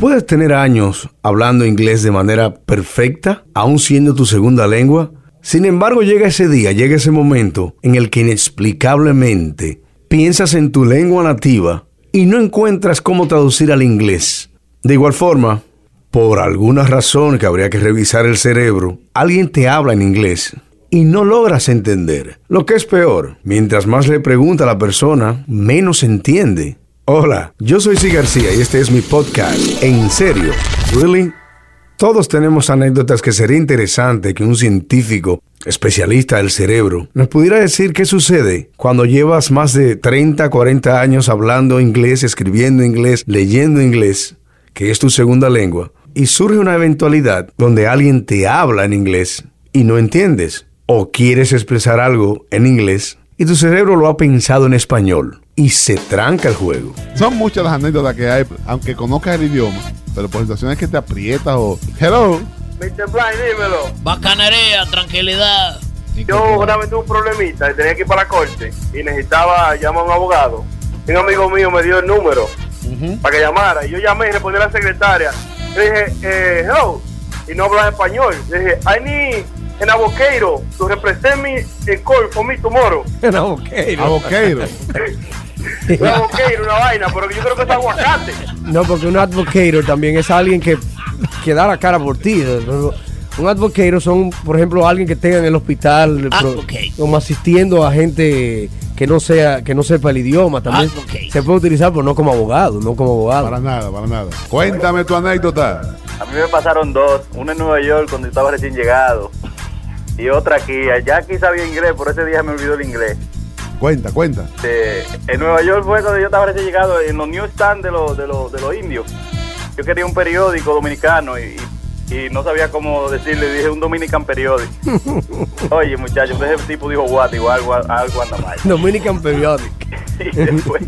Puedes tener años hablando inglés de manera perfecta, aún siendo tu segunda lengua. Sin embargo, llega ese día, llega ese momento en el que inexplicablemente piensas en tu lengua nativa y no encuentras cómo traducir al inglés. De igual forma, por alguna razón que habría que revisar el cerebro, alguien te habla en inglés y no logras entender. Lo que es peor, mientras más le pregunta a la persona, menos entiende. Hola, yo soy C. García y este es mi podcast. ¿En serio? ¿Really? Todos tenemos anécdotas que sería interesante que un científico especialista del cerebro nos pudiera decir qué sucede cuando llevas más de 30, 40 años hablando inglés, escribiendo inglés, leyendo inglés, que es tu segunda lengua, y surge una eventualidad donde alguien te habla en inglés y no entiendes, o quieres expresar algo en inglés y tu cerebro lo ha pensado en español y se tranca el juego. Son muchas las anécdotas que hay, aunque conozcas el idioma, pero por situaciones que te aprietas o hello. Mr. Blind, dímelo. Bacanería, tranquilidad. Yo una vez tuve un problemita y tenía que ir para la corte y necesitaba llamar a un abogado. Un amigo mío me dio el número para que llamara. Y yo llamé y respondí a la secretaria. Le dije, eh, hello. Y no hablaba español. Le dije, I need an avocado to represent me in court for me tomorrow. En aboqueiro. Aboqueiro. Un avocado, una vaina, pero yo creo que es aguacate. No, porque un advocate también es alguien que, que da la cara por ti. Un advocate son, por ejemplo, alguien que tenga en el hospital pro- como asistiendo a gente que no sea que no sepa el idioma. También Advocate. se puede utilizar, pero no como abogado, no como abogado. Para nada, para nada. Cuéntame tu anécdota. A mí me pasaron dos, una en Nueva York cuando estaba recién llegado y otra aquí. Allá aquí sabía inglés, por ese día me olvidó el inglés. Cuenta, cuenta. Este, en Nueva York fue cuando yo estaba recién llegado en los newsstands de los, de los, de los indios. Yo quería un periódico dominicano y, y no sabía cómo decirle, dije un Dominican periódico. Oye muchachos, ese tipo dijo what, igual algo, algo anda mal. Dominican Periodic. Y después,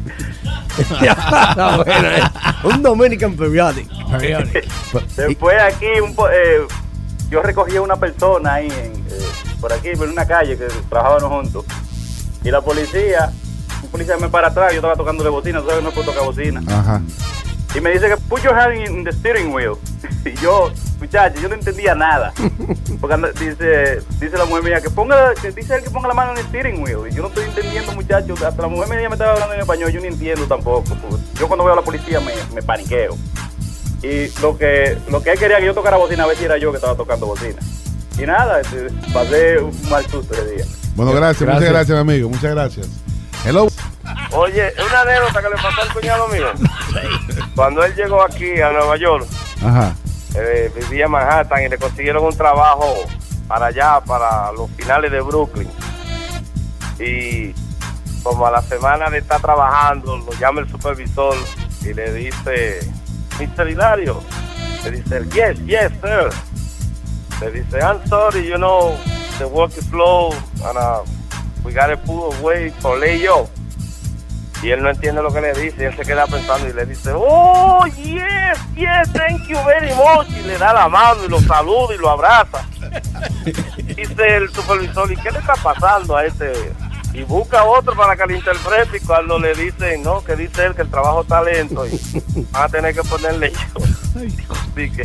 bueno, ¿eh? Un Dominican Periodic. Después aquí, un po- eh, yo recogí a una persona ahí, en, eh, por aquí, por una calle que trabajábamos juntos. Y la policía, un policía me para atrás, yo estaba tocándole bocina, tú sabes que no puedo tocar bocina. Ajá. Y me dice que put your hand in the steering wheel. Y yo, muchacho, yo no entendía nada. Porque dice, dice la mujer mía que ponga, que dice él que ponga la mano en el steering wheel. Y yo no estoy entendiendo, muchacho. Hasta la mujer mía me estaba hablando en español, yo no entiendo tampoco. porque Yo cuando veo a la policía me, me paniqueo. Y lo que, lo que él quería que yo tocara bocina, a ver si era yo que estaba tocando bocina. Y nada, este, pasé un mal susto ese día. Bueno, gracias, Gracias. muchas gracias, mi amigo. Muchas gracias. Hello. Oye, una anécdota que le pasó al cuñado mío. Cuando él llegó aquí a Nueva York, Ajá. eh, vivía en Manhattan y le consiguieron un trabajo para allá, para los finales de Brooklyn. Y como a la semana de estar trabajando, lo llama el supervisor y le dice, Mr. Hilario, le dice, yes, yes, sir. Le dice, I'm sorry, you know, the is slow and uh, we got to put away for layoff. Y él no entiende lo que le dice, y él se queda pensando y le dice, oh, yes, yes, thank you very much. Y le da la mano y lo saluda y lo abraza. Dice el supervisor, ¿y qué le está pasando a este? Y busca otro para que le interprete y cuando le dicen, no, que dice él que el trabajo está lento y van a tener que ponerle yo. Así que,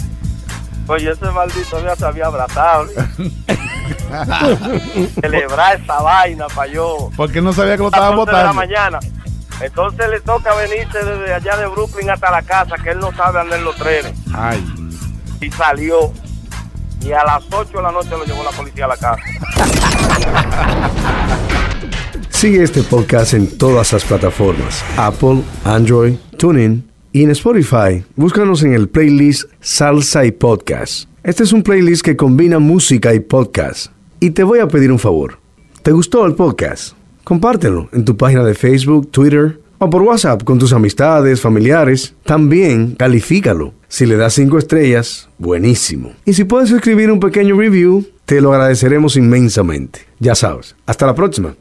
oye, ese maldito ya se había abrazado. Celebrar esa vaina para yo Porque no sabía que lo estaban 11 de la votando. mañana. Entonces le toca venirse desde allá de Brooklyn hasta la casa, que él no sabe andar en los trenes. Ay. Y salió. Y a las 8 de la noche lo llevó la policía a la casa. Sigue este podcast en todas las plataformas: Apple, Android, TuneIn y en Spotify. Búscanos en el playlist Salsa y Podcast. Este es un playlist que combina música y podcast. Y te voy a pedir un favor. ¿Te gustó el podcast? Compártelo en tu página de Facebook, Twitter o por WhatsApp con tus amistades, familiares. También califícalo. Si le das cinco estrellas, buenísimo. Y si puedes escribir un pequeño review, te lo agradeceremos inmensamente. Ya sabes. Hasta la próxima.